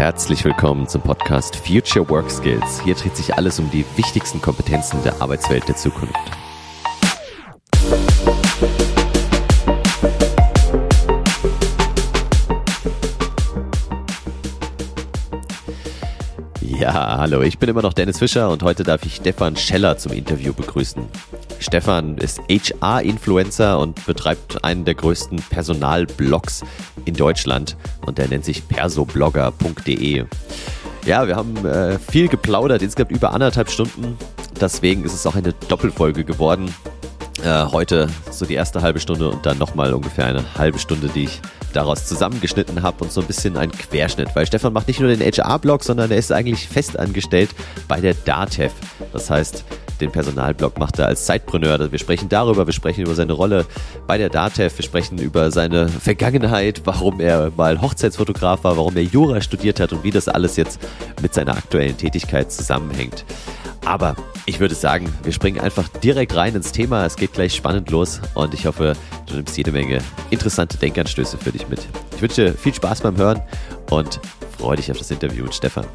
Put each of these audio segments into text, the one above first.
Herzlich willkommen zum Podcast Future Work Skills. Hier dreht sich alles um die wichtigsten Kompetenzen der Arbeitswelt der Zukunft. Ja, hallo, ich bin immer noch Dennis Fischer und heute darf ich Stefan Scheller zum Interview begrüßen. Stefan ist HR-Influencer und betreibt einen der größten Personalblogs in Deutschland und der nennt sich persoblogger.de. Ja, wir haben äh, viel geplaudert, insgesamt über anderthalb Stunden. Deswegen ist es auch eine Doppelfolge geworden. Äh, heute so die erste halbe Stunde und dann nochmal ungefähr eine halbe Stunde, die ich daraus zusammengeschnitten habe und so ein bisschen ein Querschnitt, weil Stefan macht nicht nur den HR-Blog, sondern er ist eigentlich festangestellt bei der DATEV. Das heißt, den Personalblog macht er als Zeitpreneur. Wir sprechen darüber, wir sprechen über seine Rolle bei der DATEV, wir sprechen über seine Vergangenheit, warum er mal Hochzeitsfotograf war, warum er Jura studiert hat und wie das alles jetzt mit seiner aktuellen Tätigkeit zusammenhängt. Aber ich würde sagen, wir springen einfach direkt rein ins Thema. Es geht gleich spannend los und ich hoffe, du nimmst jede Menge interessante Denkanstöße für dich mit. Ich wünsche viel Spaß beim Hören und freue dich auf das Interview mit Stefan.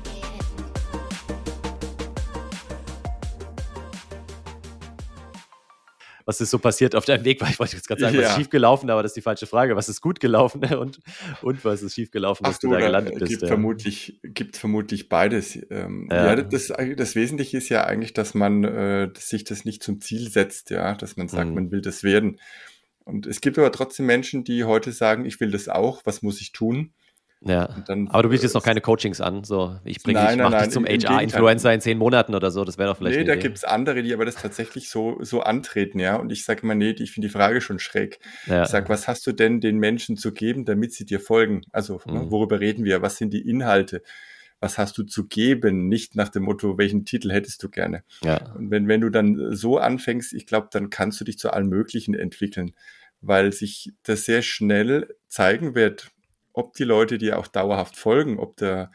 Was ist so passiert auf deinem Weg? Weil ich wollte jetzt gerade sagen, ja. was ist schief gelaufen, aber das ist die falsche Frage. Was ist gut gelaufen und, und was ist schief gelaufen, dass du, du da gelandet bist? Gibt, ja. vermutlich, gibt vermutlich beides. Ähm, ja. ja, das, das Wesentliche ist ja eigentlich, dass man äh, dass sich das nicht zum Ziel setzt, ja, dass man sagt, mhm. man will das werden. Und es gibt aber trotzdem Menschen, die heute sagen, ich will das auch, was muss ich tun? Ja, dann, aber du bietest jetzt noch keine Coachings an. So, ich bringe dich, mach dich zum HR-Influencer in zehn Monaten oder so. Das wäre doch vielleicht. Nee, da gibt es andere, die aber das tatsächlich so, so antreten, ja. Und ich sage immer, nee, ich finde die Frage schon schräg. Ja. Ich sage, was hast du denn den Menschen zu geben, damit sie dir folgen? Also, ne, mhm. worüber reden wir? Was sind die Inhalte? Was hast du zu geben? Nicht nach dem Motto, welchen Titel hättest du gerne? Ja. Und wenn, wenn du dann so anfängst, ich glaube, dann kannst du dich zu allem Möglichen entwickeln, weil sich das sehr schnell zeigen wird, ob die Leute dir auch dauerhaft folgen, ob der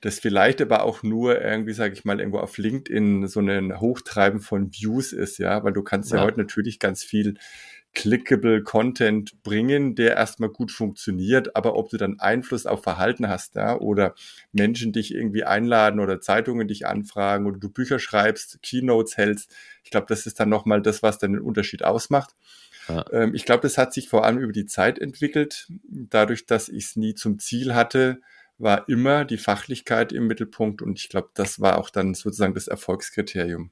das vielleicht aber auch nur irgendwie, sage ich mal, irgendwo auf LinkedIn so ein Hochtreiben von Views ist, ja, weil du kannst ja, ja heute natürlich ganz viel clickable Content bringen, der erstmal gut funktioniert, aber ob du dann Einfluss auf Verhalten hast, ja, oder Menschen dich irgendwie einladen oder Zeitungen dich anfragen oder du Bücher schreibst, Keynotes hältst, ich glaube, das ist dann nochmal das, was dann den Unterschied ausmacht. Ja. Ähm, ich glaube, das hat sich vor allem über die Zeit entwickelt. Dadurch, dass ich es nie zum Ziel hatte, war immer die Fachlichkeit im Mittelpunkt und ich glaube, das war auch dann sozusagen das Erfolgskriterium.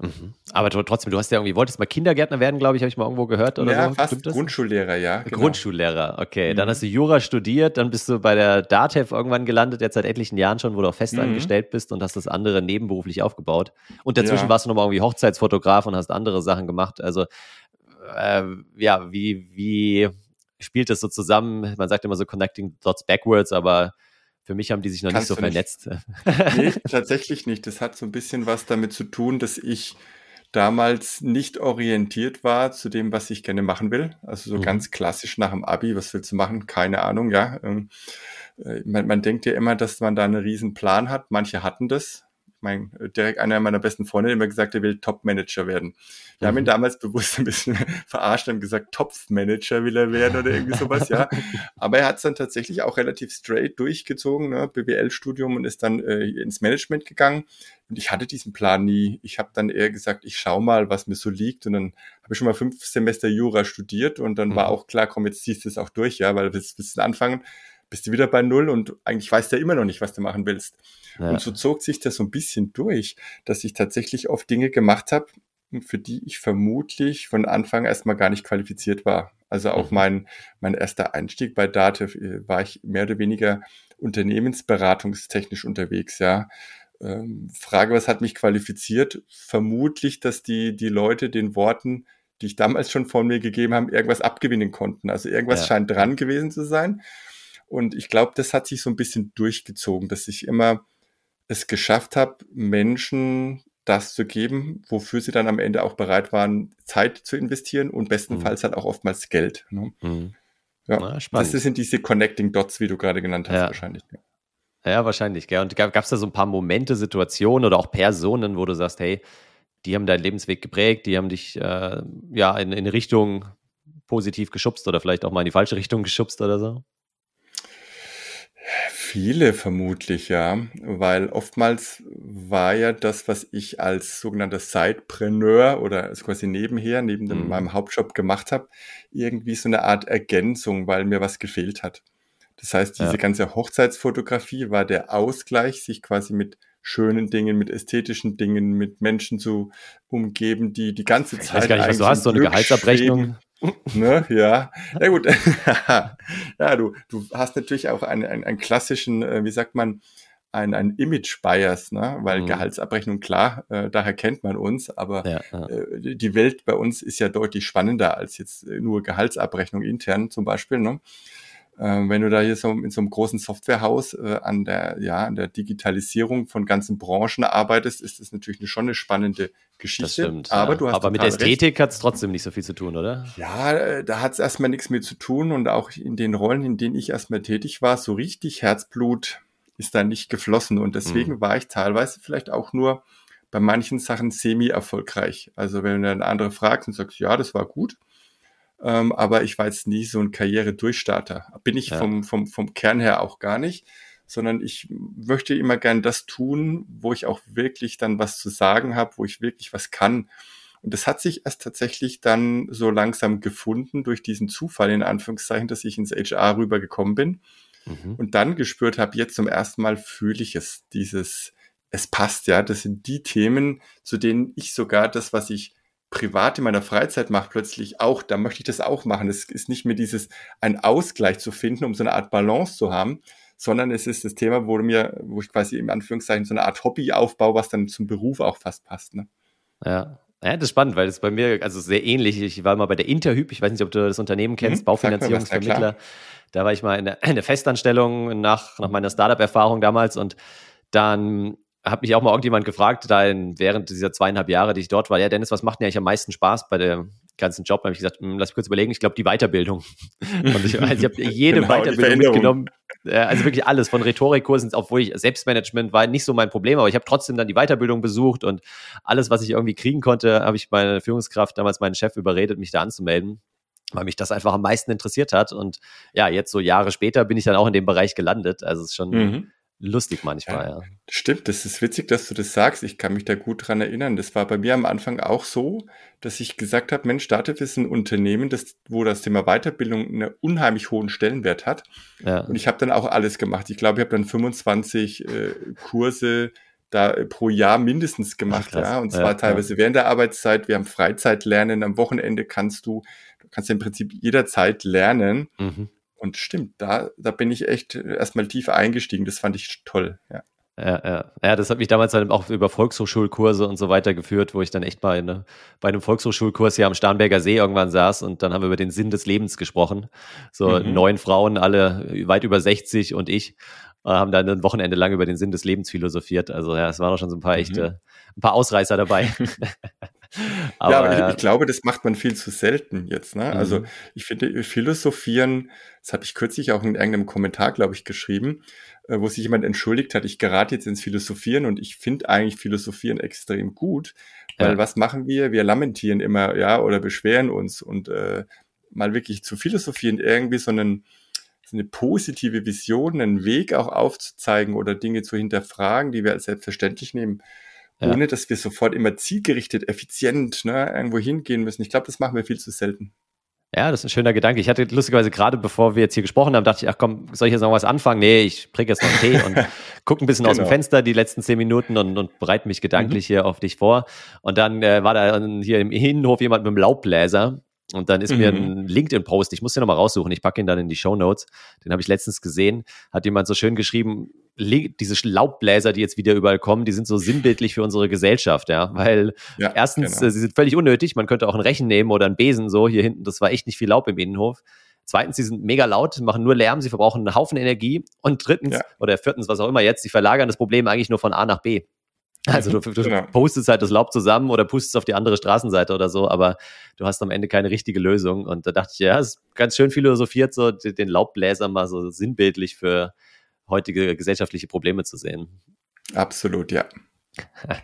Mhm. Aber trotzdem, du hast ja irgendwie, wolltest mal Kindergärtner werden, glaube ich, habe ich mal irgendwo gehört oder ja, so. fast Grundschullehrer, ja. Genau. Grundschullehrer, okay. Mhm. Dann hast du Jura studiert, dann bist du bei der DATEV irgendwann gelandet, jetzt seit etlichen Jahren schon, wo du auch fest mhm. angestellt bist und hast das andere nebenberuflich aufgebaut. Und dazwischen ja. warst du nochmal irgendwie Hochzeitsfotograf und hast andere Sachen gemacht. Also äh, ja, wie, wie spielt das so zusammen? Man sagt immer so connecting dots backwards, aber für mich haben die sich noch Kannst nicht so vernetzt. Nicht. Nee, tatsächlich nicht. Das hat so ein bisschen was damit zu tun, dass ich damals nicht orientiert war zu dem, was ich gerne machen will. Also so mhm. ganz klassisch nach dem Abi, was willst du machen? Keine Ahnung, ja. Ähm, äh, man, man denkt ja immer, dass man da einen riesen Plan hat. Manche hatten das mein, direkt einer meiner besten Freunde, der immer gesagt, er will Top-Manager werden. Wir mhm. haben ihn mhm. damals bewusst ein bisschen verarscht und gesagt, Top-Manager will er werden oder irgendwie sowas, ja. Aber er hat es dann tatsächlich auch relativ straight durchgezogen, ne? BWL-Studium und ist dann äh, ins Management gegangen. Und ich hatte diesen Plan nie. Ich habe dann eher gesagt, ich schau mal, was mir so liegt. Und dann habe ich schon mal fünf Semester Jura studiert und dann mhm. war auch klar, komm, jetzt ziehst du es auch durch, ja, weil wir willst anfangen bist du wieder bei Null und eigentlich weißt du ja immer noch nicht, was du machen willst. Ja. Und so zog sich das so ein bisschen durch, dass ich tatsächlich oft Dinge gemacht habe, für die ich vermutlich von Anfang erstmal gar nicht qualifiziert war. Also auch mhm. mein, mein erster Einstieg bei Dativ äh, war ich mehr oder weniger unternehmensberatungstechnisch unterwegs, ja. Ähm, Frage, was hat mich qualifiziert? Vermutlich, dass die, die Leute den Worten, die ich damals schon von mir gegeben habe, irgendwas abgewinnen konnten. Also irgendwas ja. scheint dran gewesen zu sein. Und ich glaube, das hat sich so ein bisschen durchgezogen, dass ich immer es geschafft habe, Menschen das zu geben, wofür sie dann am Ende auch bereit waren, Zeit zu investieren und bestenfalls mhm. halt auch oftmals Geld. Ne? Mhm. Ja, Na, das sind diese Connecting Dots, wie du gerade genannt hast, ja. wahrscheinlich. Ja. wahrscheinlich. Gell? Und gab es da so ein paar Momente, Situationen oder auch Personen, wo du sagst, hey, die haben deinen Lebensweg geprägt, die haben dich äh, ja in, in Richtung positiv geschubst oder vielleicht auch mal in die falsche Richtung geschubst oder so? Viele vermutlich, ja, weil oftmals war ja das, was ich als sogenannter Sidepreneur oder also quasi nebenher, neben dem, mhm. meinem Hauptjob gemacht habe, irgendwie so eine Art Ergänzung, weil mir was gefehlt hat. Das heißt, diese ja. ganze Hochzeitsfotografie war der Ausgleich, sich quasi mit schönen Dingen, mit ästhetischen Dingen, mit Menschen zu umgeben, die die ganze Zeit. Ich weiß gar nicht, was du hast, so eine Gehaltsabrechnung. Ne? Ja, na gut. ja, du, du hast natürlich auch einen, einen, einen klassischen, äh, wie sagt man, ein, ein Image-Bias, ne? weil mhm. Gehaltsabrechnung, klar, äh, daher kennt man uns, aber ja, ja. Äh, die Welt bei uns ist ja deutlich spannender als jetzt nur Gehaltsabrechnung intern zum Beispiel. Ne? Äh, wenn du da hier so in so einem großen Softwarehaus äh, an der ja an der Digitalisierung von ganzen Branchen arbeitest, ist das natürlich eine, schon eine spannende Geschichte. Das stimmt, aber ja. du hast aber mit Ästhetik hat es trotzdem nicht so viel zu tun, oder? Ja, äh, da hat es erstmal nichts mit zu tun und auch in den Rollen, in denen ich erstmal tätig war, so richtig Herzblut ist da nicht geflossen und deswegen mhm. war ich teilweise vielleicht auch nur bei manchen Sachen semi-erfolgreich. Also wenn du dann andere fragst und sagst, ja, das war gut, ähm, aber ich war jetzt nie so ein Karriere-Durchstarter. Bin ich ja. vom, vom, vom Kern her auch gar nicht, sondern ich möchte immer gern das tun, wo ich auch wirklich dann was zu sagen habe, wo ich wirklich was kann. Und das hat sich erst tatsächlich dann so langsam gefunden durch diesen Zufall, in Anführungszeichen, dass ich ins HR rübergekommen bin mhm. und dann gespürt habe, jetzt zum ersten Mal fühle ich es, dieses, es passt, ja, das sind die Themen, zu denen ich sogar das, was ich privat in meiner Freizeit mache, plötzlich auch, da möchte ich das auch machen. Es ist nicht mehr dieses, einen Ausgleich zu finden, um so eine Art Balance zu haben, sondern es ist das Thema, wo mir, wo ich quasi im Anführungszeichen so eine Art Hobby aufbaue, was dann zum Beruf auch fast passt. Ne? Ja. Ja, das ist spannend, weil das bei mir also sehr ähnlich. Ich war mal bei der Interhyp, ich weiß nicht, ob du das Unternehmen kennst, mhm, Baufinanzierungsvermittler. Ja, da war ich mal in der, in der Festanstellung nach, nach meiner Startup-Erfahrung damals und dann hat mich auch mal irgendjemand gefragt, da in, während dieser zweieinhalb Jahre, die ich dort war, ja, Dennis, was macht denn eigentlich am meisten Spaß bei dem ganzen Job? Da habe ich gesagt, hm, lass mich kurz überlegen, ich glaube, die Weiterbildung. Und ich, also ich habe jede genau, Weiterbildung mitgenommen. Also wirklich alles, von Rhetorikkursen, obwohl ich Selbstmanagement war nicht so mein Problem, aber ich habe trotzdem dann die Weiterbildung besucht und alles, was ich irgendwie kriegen konnte, habe ich meine Führungskraft, damals meinen Chef, überredet, mich da anzumelden weil mich das einfach am meisten interessiert hat. Und ja, jetzt so Jahre später bin ich dann auch in dem Bereich gelandet. Also es ist schon mhm lustig manchmal, ja, ja. Stimmt, das ist witzig, dass du das sagst. Ich kann mich da gut dran erinnern. Das war bei mir am Anfang auch so, dass ich gesagt habe, Mensch, Dativ ist ein Unternehmen, das, wo das Thema Weiterbildung einen unheimlich hohen Stellenwert hat. Ja. Und ich habe dann auch alles gemacht. Ich glaube, ich habe dann 25 äh, Kurse da äh, pro Jahr mindestens gemacht, Ach, ja. Und zwar ja, teilweise während der Arbeitszeit. Wir haben Freizeitlernen. Am Wochenende kannst du, du kannst im Prinzip jederzeit lernen. Mhm. Und stimmt, da, da bin ich echt erstmal tief eingestiegen. Das fand ich toll, ja. Ja, ja. ja, das hat mich damals dann auch über Volkshochschulkurse und so weiter geführt, wo ich dann echt mal eine, bei einem Volkshochschulkurs hier am Starnberger See irgendwann saß und dann haben wir über den Sinn des Lebens gesprochen. So mhm. neun Frauen, alle weit über 60 und ich äh, haben dann ein Wochenende lang über den Sinn des Lebens philosophiert. Also ja, es waren auch schon so ein paar mhm. echte, ein paar Ausreißer dabei. aber, ja, aber ich, ich, glaube, das macht man viel zu selten jetzt. Ne? Also mhm. ich finde, Philosophieren, das hatte ich kürzlich auch in irgendeinem Kommentar, glaube ich, geschrieben, äh, wo sich jemand entschuldigt hat, ich gerate jetzt ins Philosophieren und ich finde eigentlich Philosophieren extrem gut, weil ja. was machen wir? Wir lamentieren immer, ja, oder beschweren uns und äh, mal wirklich zu philosophieren, irgendwie so einen so eine positive Vision, einen Weg auch aufzuzeigen oder Dinge zu hinterfragen, die wir als selbstverständlich nehmen, ja. ohne dass wir sofort immer zielgerichtet, effizient ne, irgendwo hingehen müssen. Ich glaube, das machen wir viel zu selten. Ja, das ist ein schöner Gedanke. Ich hatte lustigerweise gerade, bevor wir jetzt hier gesprochen haben, dachte ich, ach komm, soll ich jetzt noch was anfangen? Nee, ich präge jetzt noch einen Tee und gucke ein bisschen genau. aus dem genau. Fenster die letzten zehn Minuten und, und bereite mich gedanklich mhm. hier auf dich vor. Und dann äh, war da hier im Innenhof jemand mit einem Laubbläser und dann ist mhm. mir ein LinkedIn-Post, ich muss den nochmal raussuchen, ich packe ihn dann in die Show Notes, den habe ich letztens gesehen, hat jemand so schön geschrieben, diese Laubbläser, die jetzt wieder überall kommen, die sind so sinnbildlich für unsere Gesellschaft, ja, weil ja, erstens, genau. äh, sie sind völlig unnötig, man könnte auch ein Rechen nehmen oder einen Besen, so hier hinten, das war echt nicht viel Laub im Innenhof. Zweitens, sie sind mega laut, machen nur Lärm, sie verbrauchen einen Haufen Energie. Und drittens, ja. oder viertens, was auch immer jetzt, sie verlagern das Problem eigentlich nur von A nach B. Also du, du genau. postest halt das Laub zusammen oder pustest auf die andere Straßenseite oder so, aber du hast am Ende keine richtige Lösung. Und da dachte ich, ja, es ist ganz schön philosophiert, so den Laubbläser mal so sinnbildlich für heutige gesellschaftliche Probleme zu sehen. Absolut, ja.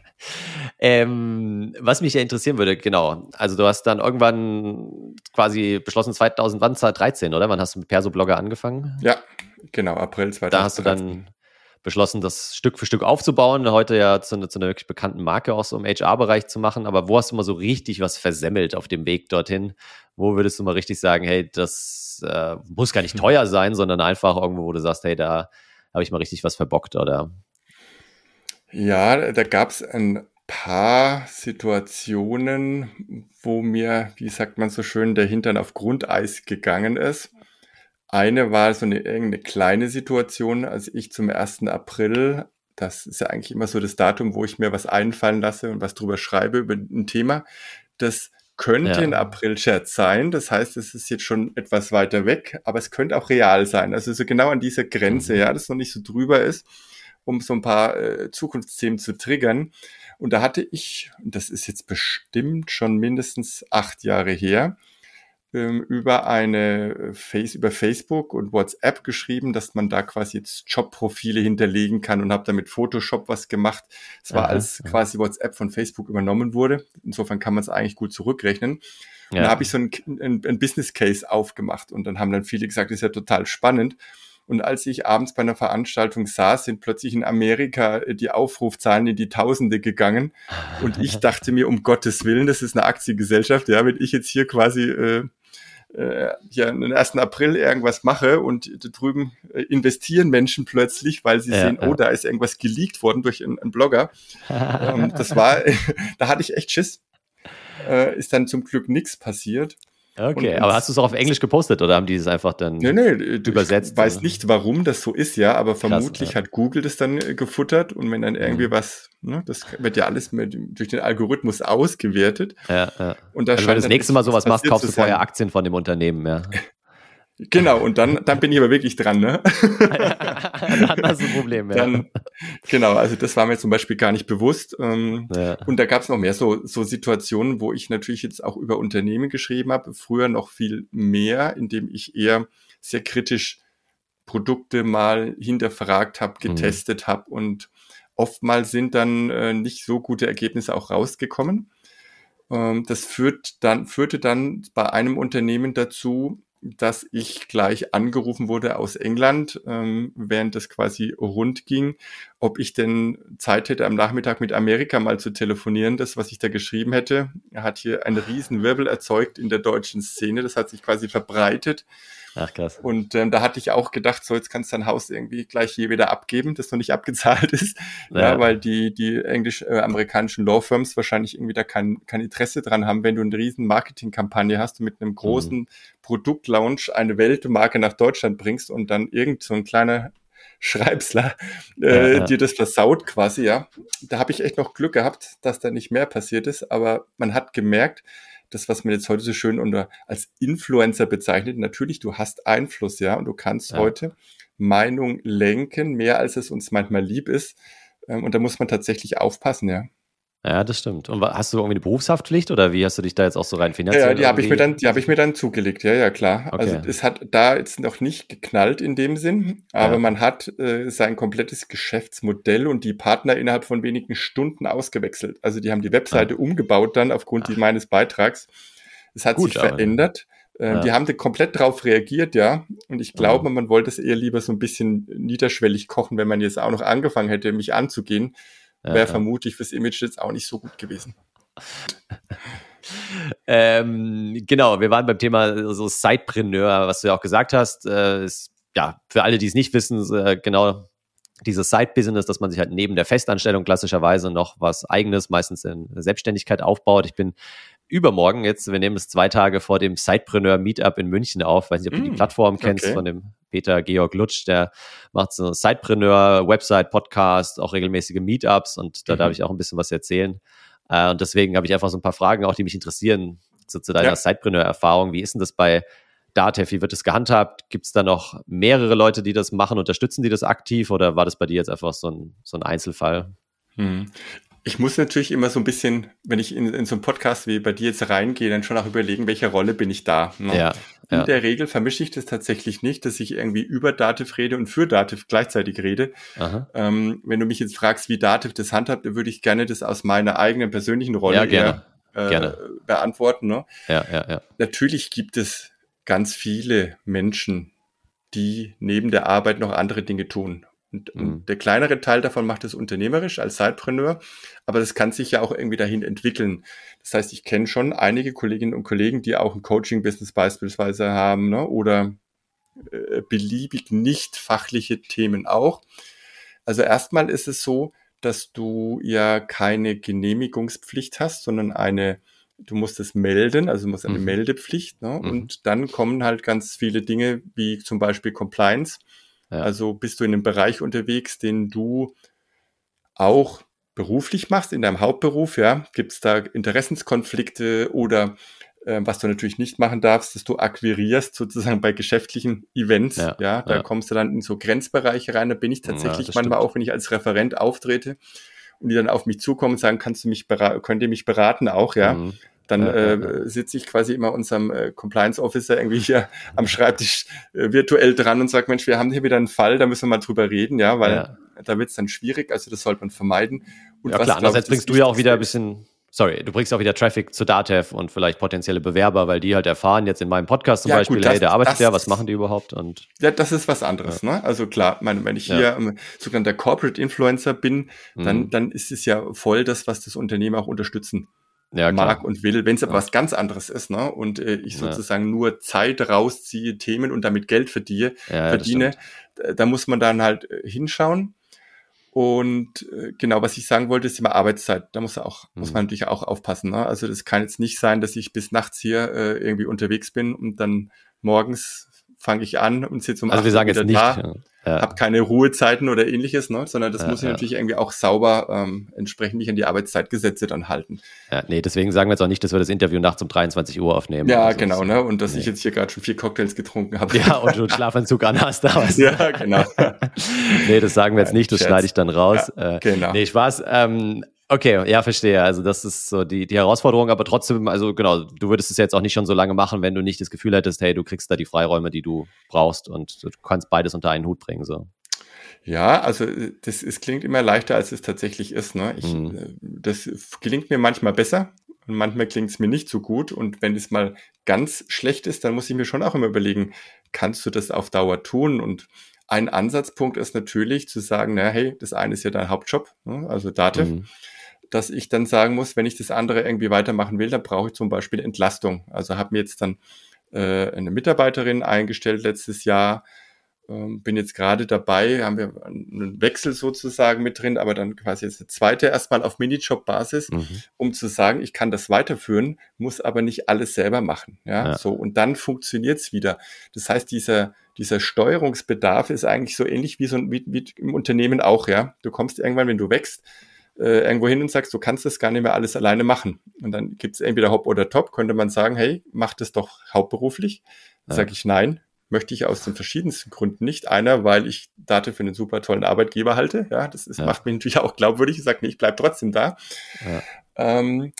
ähm, was mich ja interessieren würde, genau. Also du hast dann irgendwann quasi beschlossen 2013, oder? Wann hast du mit Perso-Blogger angefangen? Ja, genau, April 2013. Da hast du dann beschlossen, das Stück für Stück aufzubauen, heute ja zu, zu einer wirklich bekannten Marke auch so im HR-Bereich zu machen. Aber wo hast du mal so richtig was versemmelt auf dem Weg dorthin? Wo würdest du mal richtig sagen, hey, das äh, muss gar nicht teuer sein, sondern einfach irgendwo, wo du sagst, hey, da habe ich mal richtig was verbockt oder? Ja, da gab es ein paar Situationen, wo mir, wie sagt man so schön, der Hintern auf Grundeis gegangen ist. Eine war so eine irgendeine kleine Situation, als ich zum 1. April, das ist ja eigentlich immer so das Datum, wo ich mir was einfallen lasse und was drüber schreibe über ein Thema. Das könnte ja. ein April-Scherz sein. Das heißt, es ist jetzt schon etwas weiter weg, aber es könnte auch real sein. Also so genau an dieser Grenze, mhm. ja, das noch nicht so drüber ist, um so ein paar äh, Zukunftsthemen zu triggern. Und da hatte ich, das ist jetzt bestimmt schon mindestens acht Jahre her, über eine äh, Face, über Facebook und WhatsApp geschrieben, dass man da quasi jetzt Jobprofile hinterlegen kann und habe damit Photoshop was gemacht. Es war, als ja. quasi WhatsApp von Facebook übernommen wurde. Insofern kann man es eigentlich gut zurückrechnen. Und ja. da habe ich so ein, ein, ein Business Case aufgemacht und dann haben dann viele gesagt, das ist ja total spannend. Und als ich abends bei einer Veranstaltung saß, sind plötzlich in Amerika äh, die Aufrufzahlen in die Tausende gegangen. Und ich dachte mir, um Gottes Willen, das ist eine Aktiengesellschaft. Ja, wenn ich jetzt hier quasi äh, äh, ja, den 1. April irgendwas mache und drüben äh, investieren Menschen plötzlich, weil sie ja, sehen, ja. oh, da ist irgendwas geleakt worden durch einen, einen Blogger. ähm, das war, da hatte ich echt Schiss. Äh, ist dann zum Glück nichts passiert. Okay, und, aber hast du es auch auf Englisch gepostet oder haben die es einfach dann nee, nee, übersetzt? Ich weiß oder? nicht, warum das so ist, ja, aber vermutlich Krass, ja. hat Google das dann äh, gefuttert und wenn dann irgendwie mhm. was, ne, das wird ja alles mit, durch den Algorithmus ausgewertet. Ja, ja. Und da also wenn du das nächste Mal sowas machst, kaufst du vorher Aktien von dem Unternehmen, ja. Genau, und dann, dann bin ich aber wirklich dran, ne? dann hast du ein Problem, ja. Dann, genau, also das war mir zum Beispiel gar nicht bewusst. Ähm, ja. Und da gab es noch mehr so, so Situationen, wo ich natürlich jetzt auch über Unternehmen geschrieben habe, früher noch viel mehr, indem ich eher sehr kritisch Produkte mal hinterfragt habe, mhm. getestet mhm. habe und oftmals sind dann äh, nicht so gute Ergebnisse auch rausgekommen. Ähm, das führt dann, führte dann bei einem Unternehmen dazu, dass ich gleich angerufen wurde aus England, ähm, während das quasi rund ging, ob ich denn Zeit hätte, am Nachmittag mit Amerika mal zu telefonieren. Das, was ich da geschrieben hätte, hat hier einen riesen Wirbel erzeugt in der deutschen Szene. Das hat sich quasi verbreitet. Ach krass. Und ähm, da hatte ich auch gedacht, so jetzt kannst du dein Haus irgendwie gleich hier wieder abgeben, das noch nicht abgezahlt ist. Ja, ja weil die, die englisch-amerikanischen äh, Law Firms wahrscheinlich irgendwie da kein, kein Interesse dran haben, wenn du eine riesen Marketingkampagne hast und mit einem großen mhm. Produktlaunch eine Weltmarke nach Deutschland bringst und dann irgend so ein kleiner Schreibsler äh, ja, ja. dir das versaut quasi, ja. Da habe ich echt noch Glück gehabt, dass da nicht mehr passiert ist, aber man hat gemerkt, das, was man jetzt heute so schön unter als Influencer bezeichnet. Natürlich, du hast Einfluss, ja, und du kannst ja. heute Meinung lenken, mehr als es uns manchmal lieb ist. Ähm, und da muss man tatsächlich aufpassen, ja. Ja, das stimmt. Und hast du irgendwie eine Berufshaftpflicht oder wie hast du dich da jetzt auch so rein finanziell? Ja, die habe ich mir dann, die habe ich mir dann zugelegt. Ja, ja, klar. Okay. Also es hat da jetzt noch nicht geknallt in dem Sinn, aber ja. man hat äh, sein komplettes Geschäftsmodell und die Partner innerhalb von wenigen Stunden ausgewechselt. Also die haben die Webseite ja. Ah. umgebaut dann aufgrund Ach. meines Beitrags. Es hat Gut, sich verändert. Ähm, ja. Die haben da komplett drauf reagiert, ja. Und ich glaube, man wollte es eher lieber so ein bisschen niederschwellig kochen, wenn man jetzt auch noch angefangen hätte, mich anzugehen wäre ja, vermutlich fürs Image jetzt auch nicht so gut gewesen. ähm, genau, wir waren beim Thema so Sidepreneur, was du ja auch gesagt hast. Äh, ist, ja, für alle, die es nicht wissen, äh, genau dieses Side-Business, dass man sich halt neben der Festanstellung klassischerweise noch was eigenes, meistens in Selbstständigkeit aufbaut. Ich bin übermorgen jetzt, wir nehmen es zwei Tage vor dem Sidepreneur Meetup in München auf. Weiß nicht, ob du mm, die Plattform kennst okay. von dem Peter Georg Lutsch, der macht so Sidepreneur, Website, Podcast, auch regelmäßige Meetups und da mhm. darf ich auch ein bisschen was erzählen. Äh, und deswegen habe ich einfach so ein paar Fragen auch, die mich interessieren, so zu deiner ja. Sidepreneur-Erfahrung. Wie ist denn das bei Datev? Wie wird das gehandhabt? Gibt es da noch mehrere Leute, die das machen? Unterstützen die das aktiv oder war das bei dir jetzt einfach so ein, so ein Einzelfall? Ich muss natürlich immer so ein bisschen, wenn ich in, in so einen Podcast wie bei dir jetzt reingehe, dann schon auch überlegen, welche Rolle bin ich da. Ne? Ja, in der Regel vermische ich das tatsächlich nicht, dass ich irgendwie über Dativ rede und für Dativ gleichzeitig rede. Ähm, wenn du mich jetzt fragst, wie Dativ das handhabt, dann würde ich gerne das aus meiner eigenen persönlichen Rolle ja, gerne. Eher, äh, gerne. beantworten. Ne? Ja, ja, ja. Natürlich gibt es ganz viele Menschen, die neben der Arbeit noch andere Dinge tun. Und, mhm. und, der kleinere Teil davon macht es unternehmerisch als Sidepreneur, aber das kann sich ja auch irgendwie dahin entwickeln. Das heißt, ich kenne schon einige Kolleginnen und Kollegen, die auch ein Coaching-Business beispielsweise haben ne, oder äh, beliebig nicht fachliche Themen auch. Also erstmal ist es so, dass du ja keine Genehmigungspflicht hast, sondern eine du musst es melden, also du musst eine mhm. Meldepflicht. Ne? Mhm. Und dann kommen halt ganz viele Dinge wie zum Beispiel Compliance. Ja. Also bist du in einem Bereich unterwegs, den du auch beruflich machst, in deinem Hauptberuf, ja, gibt es da Interessenskonflikte oder äh, was du natürlich nicht machen darfst, dass du akquirierst sozusagen bei geschäftlichen Events, ja, ja da ja. kommst du dann in so Grenzbereiche rein, da bin ich tatsächlich ja, manchmal stimmt. auch, wenn ich als Referent auftrete und die dann auf mich zukommen und sagen, kannst du mich könnt ihr mich beraten auch, ja, mhm. Dann ja, äh, ja. sitze ich quasi immer unserem äh, Compliance Officer irgendwie hier am Schreibtisch äh, virtuell dran und sage, Mensch, wir haben hier wieder einen Fall, da müssen wir mal drüber reden, ja, weil ja. da wird es dann schwierig, also das sollte man vermeiden. Und ja was, klar, andererseits bringst du ja auch wieder ein bisschen sorry, du bringst auch wieder Traffic zu Datev und vielleicht potenzielle Bewerber, weil die halt erfahren, jetzt in meinem Podcast zum ja, Beispiel, gut, das, hey, der arbeitet ja, was machen die überhaupt? Und ja, das ist was anderes, ja. ne? Also klar, mein, wenn ich hier ja. ähm, sogar der Corporate Influencer bin, dann, mhm. dann ist es ja voll das, was das Unternehmen auch unterstützen ja, mag und will. Wenn es aber ja. was ganz anderes ist, ne? Und äh, ich sozusagen ja. nur Zeit rausziehe, Themen und damit Geld verdiene, verdiene, da muss man dann halt äh, hinschauen. Und äh, genau, was ich sagen wollte, ist immer Arbeitszeit. Da muss, auch, mhm. muss man natürlich auch aufpassen. Ne? Also das kann jetzt nicht sein, dass ich bis nachts hier äh, irgendwie unterwegs bin und dann morgens fange ich an und sitze um Also wir sagen jetzt nicht, da ja. habe keine Ruhezeiten oder ähnliches, ne? sondern das ja, muss ich ja. natürlich irgendwie auch sauber ähm, entsprechend nicht an die Arbeitszeitgesetze dann halten. Ja, nee, deswegen sagen wir jetzt auch nicht, dass wir das Interview nachts um 23 Uhr aufnehmen. Ja, genau, ne? Und dass nee. ich jetzt hier gerade schon vier Cocktails getrunken habe. Ja, und du einen Schlafanzug an hast. ja, genau. nee, das sagen wir jetzt nicht, das schneide ich dann raus. Äh, genau. Nee, Spaß. Ähm, Okay, ja, verstehe. Also das ist so die, die Herausforderung, aber trotzdem, also genau, du würdest es jetzt auch nicht schon so lange machen, wenn du nicht das Gefühl hättest, hey, du kriegst da die Freiräume, die du brauchst und du kannst beides unter einen Hut bringen. So. Ja, also das es klingt immer leichter, als es tatsächlich ist. Ne? Ich, mhm. Äh, das gelingt mir manchmal besser und manchmal klingt es mir nicht so gut. Und wenn es mal ganz schlecht ist, dann muss ich mir schon auch immer überlegen, kannst du das auf Dauer tun? Und ein Ansatzpunkt ist natürlich zu sagen, na hey, das eine ist ja dein Hauptjob, ne? also Dativ. Mhm dass ich dann sagen muss, wenn ich das andere irgendwie weitermachen will, dann brauche ich zum Beispiel Entlastung. Also habe mir jetzt dann äh, eine Mitarbeiterin eingestellt letztes Jahr, ähm, bin jetzt gerade dabei, haben wir einen Wechsel sozusagen mit drin, aber dann quasi jetzt eine zweite erstmal auf Minijob-Basis, mhm. um zu sagen, ich kann das weiterführen, muss aber nicht alles selber machen. Ja, ja. so und dann funktioniert's wieder. Das heißt, dieser dieser Steuerungsbedarf ist eigentlich so ähnlich wie so ein, wie, wie im Unternehmen auch. Ja, du kommst irgendwann, wenn du wächst, äh, irgendwo hin und sagst, du kannst das gar nicht mehr alles alleine machen. Und dann gibt es entweder Hop oder Top, könnte man sagen, hey, mach das doch hauptberuflich. Ja. Sage ich nein, möchte ich aus den verschiedensten Gründen nicht. Einer, weil ich Date für einen super tollen Arbeitgeber halte. Ja, das ist, ja. macht mich natürlich auch glaubwürdig. Ich sage, nee, ich bleib trotzdem da. Ja. Ähm,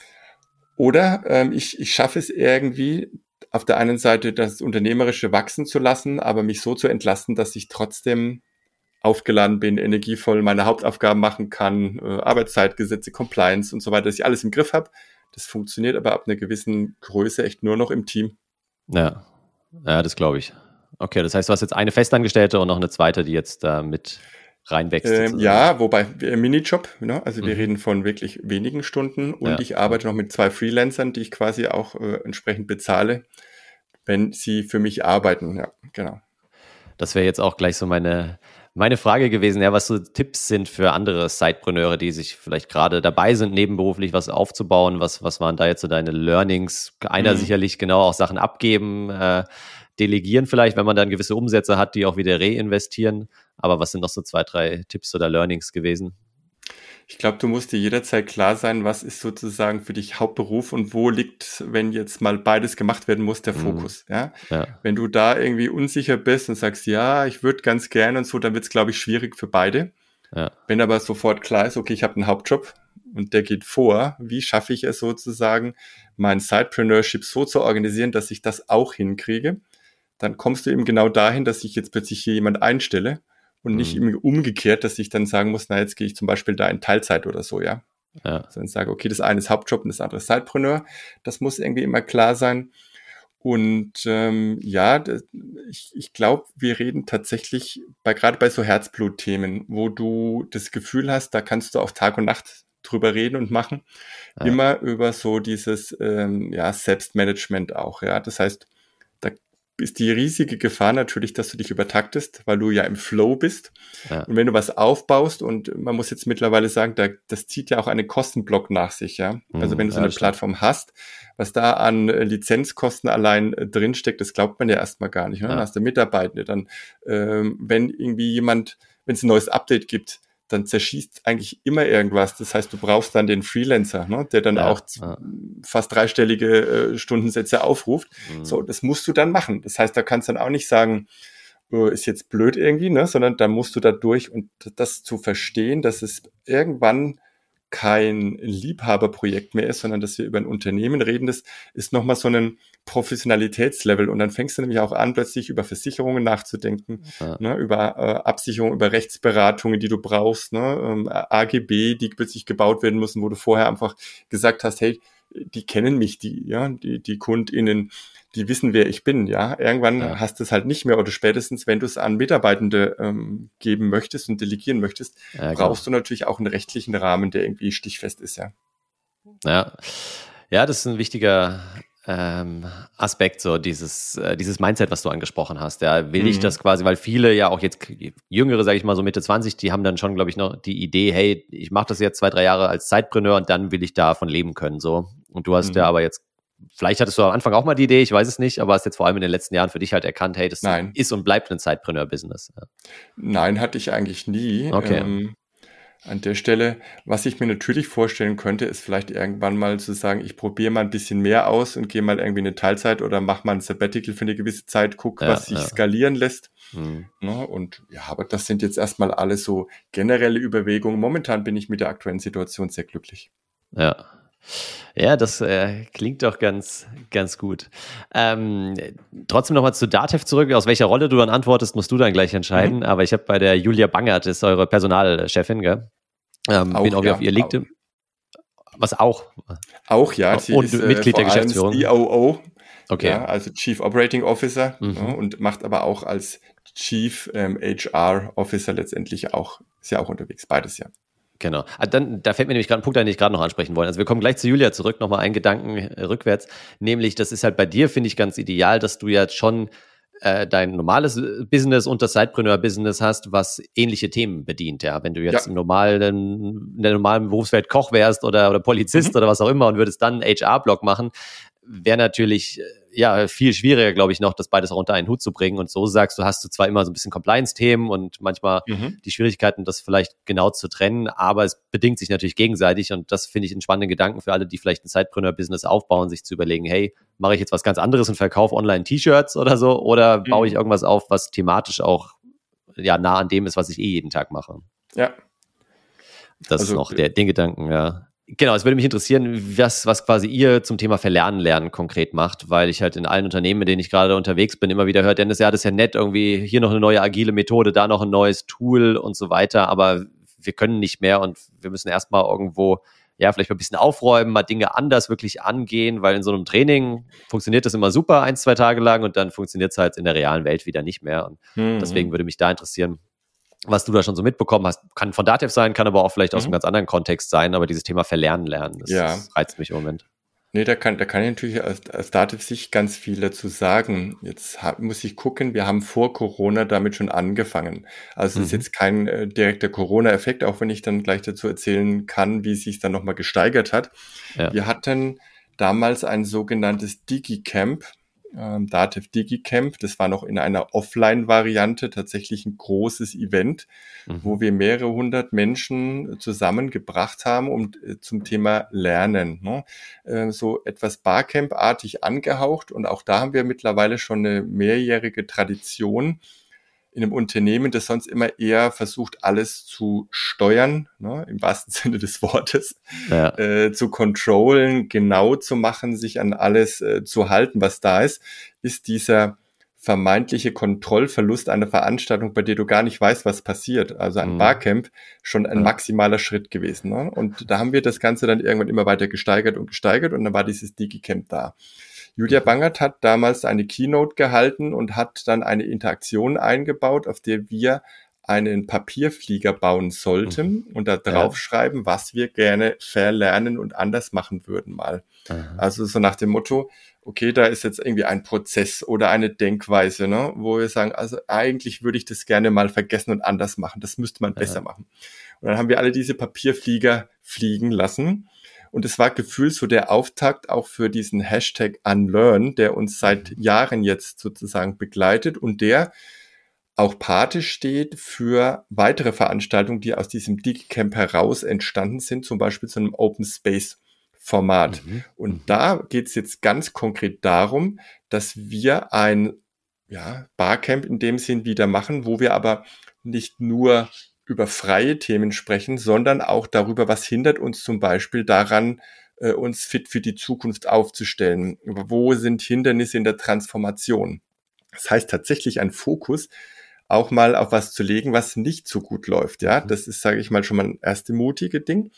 oder ähm, ich, ich schaffe es irgendwie, auf der einen Seite das Unternehmerische wachsen zu lassen, aber mich so zu entlasten, dass ich trotzdem aufgeladen bin, energievoll meine Hauptaufgaben machen kann, äh, Arbeitszeitgesetze, Compliance und so weiter, dass ich alles im Griff habe. Das funktioniert aber ab einer gewissen Größe echt nur noch im Team. Ja, ja das glaube ich. Okay, das heißt, du hast jetzt eine Festangestellte und noch eine zweite, die jetzt da mit reinwächst. Ähm, ja, wobei äh, Minijob, ne? also mhm. wir reden von wirklich wenigen Stunden und ja. ich arbeite noch mit zwei Freelancern, die ich quasi auch äh, entsprechend bezahle, wenn sie für mich arbeiten. Ja, genau. Das wäre jetzt auch gleich so meine meine Frage gewesen, ja, was so Tipps sind für andere Sidepreneure, die sich vielleicht gerade dabei sind, nebenberuflich was aufzubauen. Was, was waren da jetzt so deine Learnings? Einer mhm. sicherlich genau auch Sachen abgeben, äh, delegieren vielleicht, wenn man dann gewisse Umsätze hat, die auch wieder reinvestieren. Aber was sind noch so zwei, drei Tipps oder Learnings gewesen? Ich glaube, du musst dir jederzeit klar sein, was ist sozusagen für dich Hauptberuf und wo liegt, wenn jetzt mal beides gemacht werden muss, der mhm. Fokus. Ja? ja? Wenn du da irgendwie unsicher bist und sagst, ja, ich würde ganz gerne und so, dann wird es, glaube ich, schwierig für beide. Ja. Wenn aber sofort klar ist, okay, ich habe einen Hauptjob und der geht vor. Wie schaffe ich es sozusagen, mein Sidepreneurship so zu organisieren, dass ich das auch hinkriege? Dann kommst du eben genau dahin, dass ich jetzt plötzlich hier jemand einstelle und nicht mhm. umgekehrt, dass ich dann sagen muss, na, jetzt gehe ich zum Beispiel da in Teilzeit oder so, ja. Ja. Sondern sage, okay, das eine ist Hauptjob und das andere ist Sidepreneur. Das muss irgendwie immer klar sein. Und ähm, ja, das, ich, ich glaube, wir reden tatsächlich bei gerade bei so Herzblutthemen, wo du das Gefühl hast, da kannst du auch Tag und Nacht drüber reden und machen, ja. immer über so dieses ähm, ja, Selbstmanagement auch. Ja, das heißt, ist die riesige Gefahr natürlich, dass du dich übertaktest, weil du ja im Flow bist. Ja. Und wenn du was aufbaust, und man muss jetzt mittlerweile sagen, da, das zieht ja auch einen Kostenblock nach sich, ja. Also wenn du so eine Plattform hast, was da an Lizenzkosten allein äh, drinsteckt, das glaubt man ja erstmal gar nicht. Ne? Ja. Dann hast du Mitarbeitende, dann, ähm, wenn irgendwie jemand, wenn es ein neues Update gibt, dann zerschießt eigentlich immer irgendwas. Das heißt, du brauchst dann den Freelancer, ne, der dann ja, auch ja. fast dreistellige äh, Stundensätze aufruft. Mhm. So, das musst du dann machen. Das heißt, da kannst du dann auch nicht sagen, oh, ist jetzt blöd irgendwie, ne, sondern da musst du da durch und das zu verstehen, dass es irgendwann kein Liebhaberprojekt mehr ist, sondern dass wir über ein Unternehmen reden, das ist nochmal so ein Professionalitätslevel und dann fängst du nämlich auch an, plötzlich über Versicherungen nachzudenken, ja. ne, über äh, Absicherung, über Rechtsberatungen, die du brauchst, ne, ähm, AGB, die plötzlich gebaut werden müssen, wo du vorher einfach gesagt hast, hey, die kennen mich, die, ja, die, die KundInnen, die wissen, wer ich bin, ja. Irgendwann ja. hast du es halt nicht mehr oder spätestens, wenn du es an Mitarbeitende ähm, geben möchtest und delegieren möchtest, ja, brauchst du natürlich auch einen rechtlichen Rahmen, der irgendwie stichfest ist, ja. Ja, ja das ist ein wichtiger ähm, Aspekt, so dieses, äh, dieses Mindset, was du angesprochen hast. Ja, will mhm. ich das quasi, weil viele ja auch jetzt Jüngere, sage ich mal so Mitte 20, die haben dann schon, glaube ich, noch die Idee, hey, ich mache das jetzt zwei, drei Jahre als Zeitpreneur und dann will ich davon leben können. So. Und du hast mhm. ja aber jetzt, vielleicht hattest du am Anfang auch mal die Idee, ich weiß es nicht, aber hast jetzt vor allem in den letzten Jahren für dich halt erkannt, hey, das Nein. ist und bleibt ein Zeitpreneur-Business. Ja. Nein, hatte ich eigentlich nie. Okay. Ähm, an der Stelle, was ich mir natürlich vorstellen könnte, ist vielleicht irgendwann mal zu sagen, ich probiere mal ein bisschen mehr aus und gehe mal irgendwie eine Teilzeit oder mach mal ein Sabbatical für eine gewisse Zeit, guck, ja, was sich ja. skalieren lässt. Mhm. Ne, und ja, aber das sind jetzt erstmal alles so generelle Überlegungen. Momentan bin ich mit der aktuellen Situation sehr glücklich. Ja, ja, das äh, klingt doch ganz, ganz gut. Ähm, trotzdem nochmal zu Datev zurück. Aus welcher Rolle du dann antwortest, musst du dann gleich entscheiden. Mhm. Aber ich habe bei der Julia Bangert, ist eure Personalchefin, gell? Ähm, auch, bin auch ja, auf ihr liegt. Auch. Was auch? Auch, ja. Sie und ist, äh, Mitglied der Geschäftsführung. COO. Okay. Ja, also Chief Operating Officer mhm. ja, und macht aber auch als Chief ähm, HR Officer letztendlich auch, ist ja auch unterwegs, beides ja. Genau. Ah, dann, da fällt mir nämlich gerade ein Punkt ein, den ich gerade noch ansprechen wollte. Also wir kommen gleich zu Julia zurück, nochmal einen Gedanken äh, rückwärts. Nämlich, das ist halt bei dir, finde ich, ganz ideal, dass du jetzt schon äh, dein normales äh, Business und das Sidepreneur-Business hast, was ähnliche Themen bedient. Ja, wenn du jetzt ja. im normalen, in der normalen Berufswelt Koch wärst oder, oder Polizist mhm. oder was auch immer und würdest dann einen HR-Blog machen, wäre natürlich äh, ja viel schwieriger, glaube ich, noch, das beides auch unter einen Hut zu bringen. Und so sagst du, hast du zwar immer so ein bisschen Compliance-Themen und manchmal mhm. die Schwierigkeiten, das vielleicht genau zu trennen, aber es bedingt sich natürlich gegenseitig und das finde ich einen spannenden Gedanken für alle, die vielleicht ein Sidepreneur-Business aufbauen, sich zu überlegen, hey, mache ich jetzt was ganz anderes und verkaufe online T-Shirts oder so oder mhm. baue ich irgendwas auf, was thematisch auch ja nah an dem ist, was ich eh jeden Tag mache. Ja. Das also, ist noch der, den Gedanken, ja. Genau, es würde mich interessieren, was, was quasi ihr zum Thema Verlernen lernen konkret macht, weil ich halt in allen Unternehmen, mit denen ich gerade unterwegs bin, immer wieder höre, Dennis, ja, das ist ja nett, irgendwie hier noch eine neue agile Methode, da noch ein neues Tool und so weiter, aber wir können nicht mehr und wir müssen erstmal irgendwo, ja, vielleicht mal ein bisschen aufräumen, mal Dinge anders wirklich angehen, weil in so einem Training funktioniert das immer super, ein, zwei Tage lang und dann funktioniert es halt in der realen Welt wieder nicht mehr. Und mhm. deswegen würde mich da interessieren, was du da schon so mitbekommen hast, kann von Datev sein, kann aber auch vielleicht aus mhm. einem ganz anderen Kontext sein, aber dieses Thema Verlernen lernen, das, ja. das reizt mich im Moment. Nee, da kann, da kann ich natürlich aus, aus Dativ sich ganz viel dazu sagen. Jetzt hab, muss ich gucken, wir haben vor Corona damit schon angefangen. Also es ist mhm. jetzt kein äh, direkter Corona-Effekt, auch wenn ich dann gleich dazu erzählen kann, wie es sich dann nochmal gesteigert hat. Ja. Wir hatten damals ein sogenanntes Digicamp ähm, Dativ DigiCamp. Das war noch in einer Offline-Variante tatsächlich ein großes Event, mhm. wo wir mehrere hundert Menschen zusammengebracht haben, um äh, zum Thema Lernen. Ne? Äh, so etwas Barcamp-artig angehaucht und auch da haben wir mittlerweile schon eine mehrjährige Tradition, in einem Unternehmen, das sonst immer eher versucht, alles zu steuern, ne, im wahrsten Sinne des Wortes, ja. äh, zu controllen, genau zu machen, sich an alles äh, zu halten, was da ist, ist dieser vermeintliche Kontrollverlust einer Veranstaltung, bei der du gar nicht weißt, was passiert, also ein mhm. Barcamp, schon ein maximaler Schritt gewesen. Ne? Und da haben wir das Ganze dann irgendwann immer weiter gesteigert und gesteigert und dann war dieses Digicamp da. Julia Bangert hat damals eine Keynote gehalten und hat dann eine Interaktion eingebaut, auf der wir einen Papierflieger bauen sollten mhm. und da draufschreiben, ja. was wir gerne verlernen und anders machen würden mal. Aha. Also so nach dem Motto, okay, da ist jetzt irgendwie ein Prozess oder eine Denkweise, ne, wo wir sagen, also eigentlich würde ich das gerne mal vergessen und anders machen. Das müsste man besser machen. Und dann haben wir alle diese Papierflieger fliegen lassen und es war gefühlt so der Auftakt auch für diesen Hashtag Unlearn, der uns seit mhm. Jahren jetzt sozusagen begleitet und der auch Pate steht für weitere Veranstaltungen, die aus diesem Digicamp heraus entstanden sind, zum Beispiel zu einem Open Space Format. Mhm. Und mhm. da geht es jetzt ganz konkret darum, dass wir ein ja, Barcamp in dem Sinn wieder machen, wo wir aber nicht nur über freie Themen sprechen, sondern auch darüber, was hindert uns zum Beispiel daran, äh, uns fit für die Zukunft aufzustellen. Wo sind Hindernisse in der Transformation? Das heißt tatsächlich ein Fokus auch mal auf was zu legen, was nicht so gut läuft. Ja, mhm. das ist, sage ich mal, schon mal ein erste mutige Ding.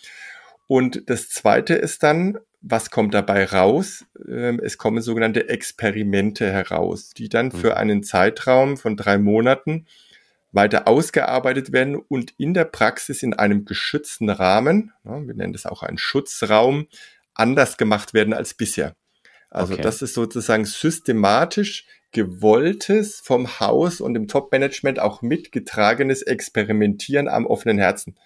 Und das zweite ist dann, was kommt dabei raus? Ähm, es kommen sogenannte Experimente heraus, die dann für mhm. einen Zeitraum von drei Monaten weiter ausgearbeitet werden und in der Praxis in einem geschützten Rahmen, wir nennen das auch einen Schutzraum, anders gemacht werden als bisher. Also okay. das ist sozusagen systematisch gewolltes vom Haus und dem Top-Management auch mitgetragenes Experimentieren am offenen Herzen.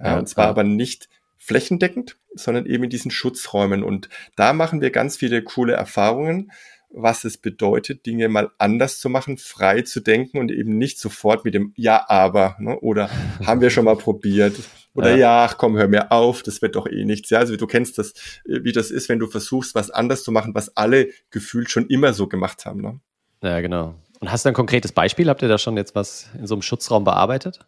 Ja, und zwar ja. aber nicht flächendeckend, sondern eben in diesen Schutzräumen. Und da machen wir ganz viele coole Erfahrungen was es bedeutet, Dinge mal anders zu machen, frei zu denken und eben nicht sofort mit dem Ja, aber ne? oder haben wir schon mal probiert oder ja. ja, ach komm, hör mir auf, das wird doch eh nichts. Ja, also du kennst das, äh, wie das ist, wenn du versuchst, was anders zu machen, was alle gefühlt schon immer so gemacht haben. Ne? Ja, genau. Und hast du ein konkretes Beispiel? Habt ihr da schon jetzt was in so einem Schutzraum bearbeitet?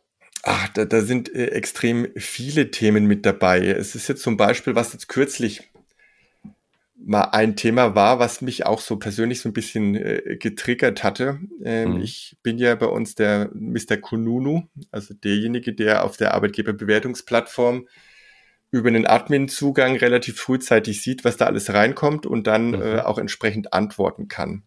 Ach, da, da sind äh, extrem viele Themen mit dabei. Es ist jetzt zum Beispiel, was jetzt kürzlich mal ein Thema war, was mich auch so persönlich so ein bisschen äh, getriggert hatte. Ähm, mhm. Ich bin ja bei uns der Mr. Kununu, also derjenige, der auf der Arbeitgeberbewertungsplattform über einen Admin-Zugang relativ frühzeitig sieht, was da alles reinkommt und dann mhm. äh, auch entsprechend antworten kann.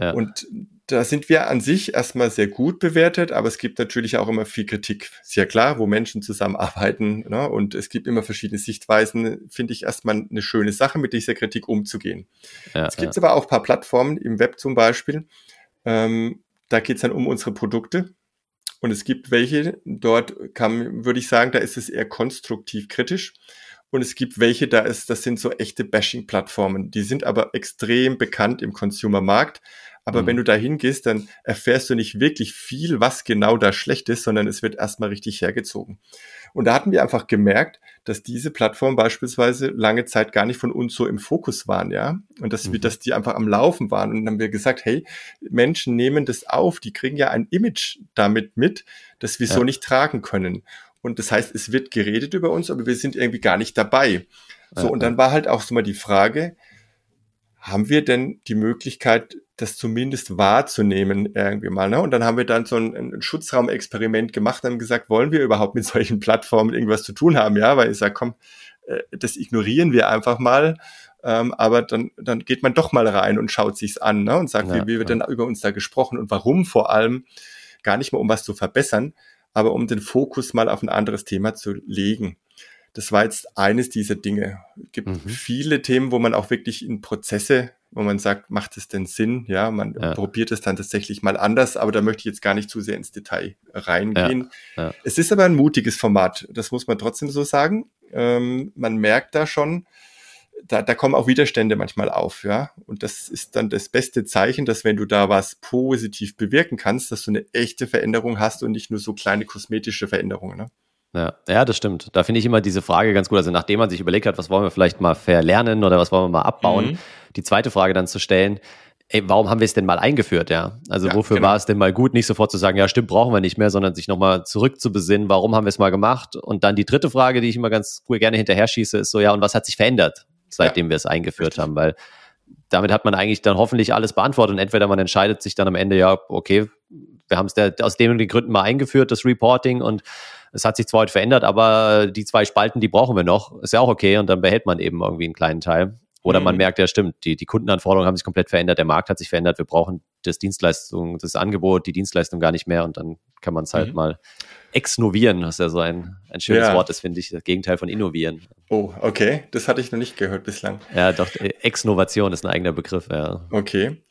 Ja. Und da sind wir an sich erstmal sehr gut bewertet, aber es gibt natürlich auch immer viel Kritik. Sehr klar, wo Menschen zusammenarbeiten ne? und es gibt immer verschiedene Sichtweisen, finde ich erstmal eine schöne Sache, mit dieser Kritik umzugehen. Ja, es gibt ja. aber auch ein paar Plattformen, im Web zum Beispiel, ähm, da geht es dann um unsere Produkte. Und es gibt welche, dort kann, würde ich sagen, da ist es eher konstruktiv kritisch. Und es gibt welche, da ist, das sind so echte Bashing-Plattformen. Die sind aber extrem bekannt im Consumer-Markt. Aber mhm. wenn du da hingehst, dann erfährst du nicht wirklich viel, was genau da schlecht ist, sondern es wird erstmal richtig hergezogen. Und da hatten wir einfach gemerkt, dass diese Plattformen beispielsweise lange Zeit gar nicht von uns so im Fokus waren, ja. Und dass mhm. wir, dass die einfach am Laufen waren. Und dann haben wir gesagt, hey, Menschen nehmen das auf, die kriegen ja ein Image damit mit, das wir ja. so nicht tragen können. Und das heißt, es wird geredet über uns, aber wir sind irgendwie gar nicht dabei. So, ja, und dann war halt auch so mal die Frage, haben wir denn die Möglichkeit, das zumindest wahrzunehmen irgendwie mal. Ne? Und dann haben wir dann so ein, ein Schutzraumexperiment gemacht und haben gesagt, wollen wir überhaupt mit solchen Plattformen irgendwas zu tun haben? Ja, weil ich sage, komm, äh, das ignorieren wir einfach mal. Ähm, aber dann, dann geht man doch mal rein und schaut sich's an ne? und sagt, ja, wie, wie wird ja. denn über uns da gesprochen und warum vor allem gar nicht mal, um was zu verbessern, aber um den Fokus mal auf ein anderes Thema zu legen. Das war jetzt eines dieser Dinge. Es gibt mhm. viele Themen, wo man auch wirklich in Prozesse, wo man sagt, macht es denn Sinn? Ja, man ja. probiert es dann tatsächlich mal anders, aber da möchte ich jetzt gar nicht zu sehr ins Detail reingehen. Ja. Ja. Es ist aber ein mutiges Format, das muss man trotzdem so sagen. Ähm, man merkt da schon, da, da kommen auch Widerstände manchmal auf, ja. Und das ist dann das beste Zeichen, dass wenn du da was positiv bewirken kannst, dass du eine echte Veränderung hast und nicht nur so kleine kosmetische Veränderungen. Ne? Ja, ja, das stimmt. Da finde ich immer diese Frage ganz gut. Also nachdem man sich überlegt hat, was wollen wir vielleicht mal verlernen oder was wollen wir mal abbauen, mhm. die zweite Frage dann zu stellen, ey, warum haben wir es denn mal eingeführt, ja? Also ja, wofür genau. war es denn mal gut, nicht sofort zu sagen, ja, stimmt, brauchen wir nicht mehr, sondern sich nochmal zurück zu besinnen, warum haben wir es mal gemacht? Und dann die dritte Frage, die ich immer ganz cool gerne hinterher schieße, ist so, ja, und was hat sich verändert, seitdem ja. wir es eingeführt Richtig. haben? Weil damit hat man eigentlich dann hoffentlich alles beantwortet und entweder man entscheidet sich dann am Ende, ja, okay, wir haben es aus den und den Gründen mal eingeführt, das Reporting und es hat sich zwar heute verändert, aber die zwei Spalten, die brauchen wir noch, ist ja auch okay und dann behält man eben irgendwie einen kleinen Teil. Oder mhm. man merkt, ja stimmt, die, die Kundenanforderungen haben sich komplett verändert, der Markt hat sich verändert, wir brauchen das Dienstleistung, das Angebot, die Dienstleistung gar nicht mehr und dann kann man es halt mhm. mal exnovieren, was ja so ein, ein schönes ja. Wort ist, finde ich, das Gegenteil von innovieren. Oh, okay, das hatte ich noch nicht gehört bislang. Ja, doch, Exnovation ist ein eigener Begriff, ja. Okay.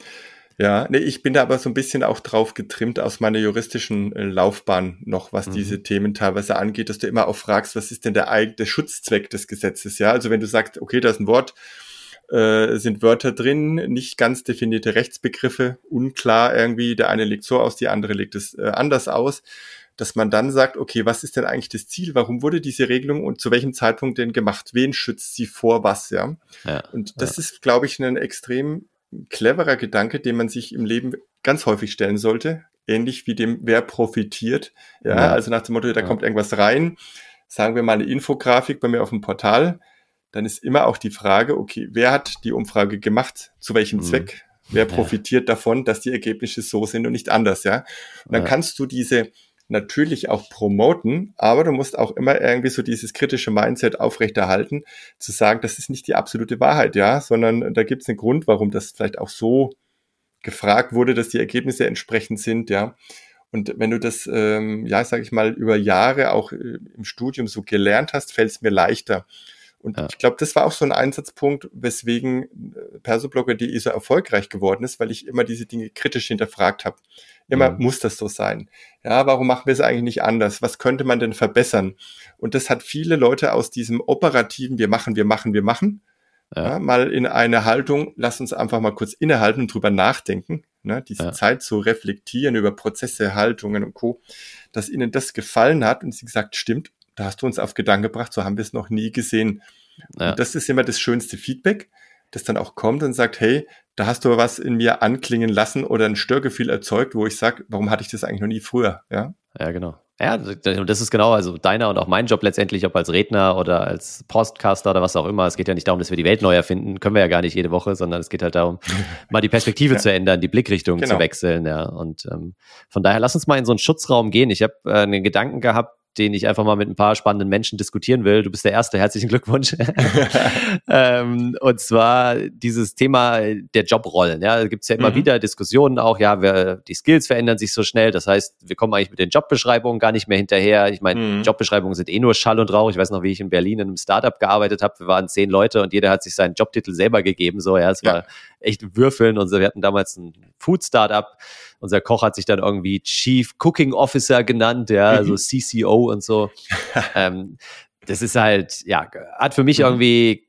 Ja, nee, ich bin da aber so ein bisschen auch drauf getrimmt aus meiner juristischen äh, Laufbahn noch, was mhm. diese Themen teilweise angeht, dass du immer auch fragst, was ist denn der, der Schutzzweck des Gesetzes? Ja, also wenn du sagst, okay, da ist ein Wort, äh, sind Wörter drin, nicht ganz definierte Rechtsbegriffe, unklar irgendwie, der eine legt so aus, die andere legt es äh, anders aus, dass man dann sagt, okay, was ist denn eigentlich das Ziel? Warum wurde diese Regelung und zu welchem Zeitpunkt denn gemacht? Wen schützt sie vor was? Ja. ja und das ja. ist, glaube ich, ein extrem cleverer Gedanke, den man sich im Leben ganz häufig stellen sollte. Ähnlich wie dem, wer profitiert. Ja, ja. also nach dem Motto, da kommt irgendwas rein. Sagen wir mal eine Infografik bei mir auf dem Portal dann ist immer auch die Frage, okay, wer hat die Umfrage gemacht, zu welchem mhm. Zweck, wer profitiert ja. davon, dass die Ergebnisse so sind und nicht anders, ja. Und dann ja. kannst du diese natürlich auch promoten, aber du musst auch immer irgendwie so dieses kritische Mindset aufrechterhalten, zu sagen, das ist nicht die absolute Wahrheit, ja, sondern da gibt es einen Grund, warum das vielleicht auch so gefragt wurde, dass die Ergebnisse entsprechend sind, ja. Und wenn du das, ähm, ja, sage ich mal, über Jahre auch äh, im Studium so gelernt hast, fällt es mir leichter. Und ja. ich glaube, das war auch so ein Einsatzpunkt, weswegen äh, Persoblogger.de so erfolgreich geworden ist, weil ich immer diese Dinge kritisch hinterfragt habe. Immer mhm. muss das so sein. Ja, warum machen wir es eigentlich nicht anders? Was könnte man denn verbessern? Und das hat viele Leute aus diesem operativen, wir machen, wir machen, wir machen, ja. Ja, mal in eine Haltung, lass uns einfach mal kurz innehalten und drüber nachdenken, ne, diese ja. Zeit zu reflektieren über Prozesse, Haltungen und Co., dass ihnen das gefallen hat und sie gesagt, stimmt, da hast du uns auf Gedanken gebracht, so haben wir es noch nie gesehen. Und das ist immer das schönste Feedback, das dann auch kommt und sagt, hey, da hast du was in mir anklingen lassen oder ein Störgefühl erzeugt, wo ich sage, warum hatte ich das eigentlich noch nie früher? Ja, ja genau. Ja, und das ist genau, also deiner und auch mein Job letztendlich, ob als Redner oder als Podcaster oder was auch immer. Es geht ja nicht darum, dass wir die Welt neu erfinden, können wir ja gar nicht jede Woche, sondern es geht halt darum, mal die Perspektive ja. zu ändern, die Blickrichtung genau. zu wechseln. Ja, und ähm, von daher lass uns mal in so einen Schutzraum gehen. Ich habe äh, einen Gedanken gehabt, den ich einfach mal mit ein paar spannenden Menschen diskutieren will. Du bist der Erste, herzlichen Glückwunsch. ähm, und zwar dieses Thema der Jobrollen. Ja, da gibt es ja immer mhm. wieder Diskussionen auch, ja, wer, die Skills verändern sich so schnell. Das heißt, wir kommen eigentlich mit den Jobbeschreibungen gar nicht mehr hinterher. Ich meine, mhm. Jobbeschreibungen sind eh nur Schall und Rauch. Ich weiß noch, wie ich in Berlin in einem Startup gearbeitet habe. Wir waren zehn Leute und jeder hat sich seinen Jobtitel selber gegeben. So, ja, es war echt Würfeln. Und so, wir hatten damals ein Food-Startup unser Koch hat sich dann irgendwie Chief Cooking Officer genannt, ja, mhm. also CCO und so. ähm, das ist halt, ja, hat für mich mhm. irgendwie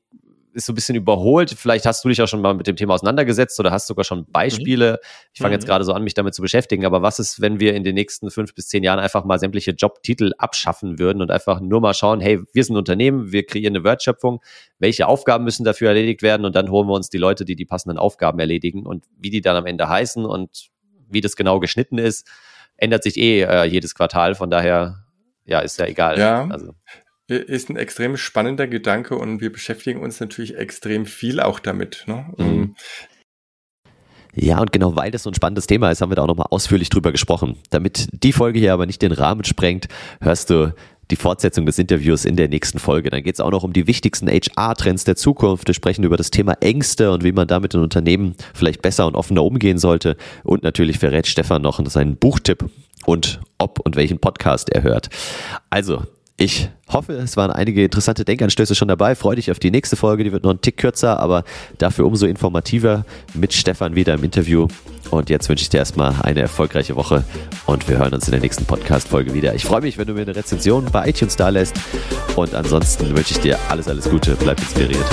ist so ein bisschen überholt. Vielleicht hast du dich auch schon mal mit dem Thema auseinandergesetzt oder hast sogar schon Beispiele. Mhm. Ich fange mhm. jetzt gerade so an, mich damit zu beschäftigen. Aber was ist, wenn wir in den nächsten fünf bis zehn Jahren einfach mal sämtliche Jobtitel abschaffen würden und einfach nur mal schauen, hey, wir sind ein Unternehmen, wir kreieren eine Wertschöpfung. Welche Aufgaben müssen dafür erledigt werden? Und dann holen wir uns die Leute, die die passenden Aufgaben erledigen und wie die dann am Ende heißen und wie das genau geschnitten ist, ändert sich eh äh, jedes Quartal. Von daher, ja, ist ja egal. Ja. Also. Ist ein extrem spannender Gedanke und wir beschäftigen uns natürlich extrem viel auch damit. Ne? Mhm. Ähm, ja, und genau weil das so ein spannendes Thema ist, haben wir da auch nochmal ausführlich drüber gesprochen. Damit die Folge hier aber nicht den Rahmen sprengt, hörst du die Fortsetzung des Interviews in der nächsten Folge. Dann geht es auch noch um die wichtigsten HR-Trends der Zukunft. Wir sprechen über das Thema Ängste und wie man damit in Unternehmen vielleicht besser und offener umgehen sollte. Und natürlich verrät Stefan noch seinen Buchtipp und ob und welchen Podcast er hört. Also, ich hoffe, es waren einige interessante Denkanstöße schon dabei. Freue dich auf die nächste Folge, die wird noch ein Tick kürzer, aber dafür umso informativer mit Stefan wieder im Interview. Und jetzt wünsche ich dir erstmal eine erfolgreiche Woche und wir hören uns in der nächsten Podcast-Folge wieder. Ich freue mich, wenn du mir eine Rezension bei iTunes da lässt und ansonsten wünsche ich dir alles, alles Gute. Bleib inspiriert.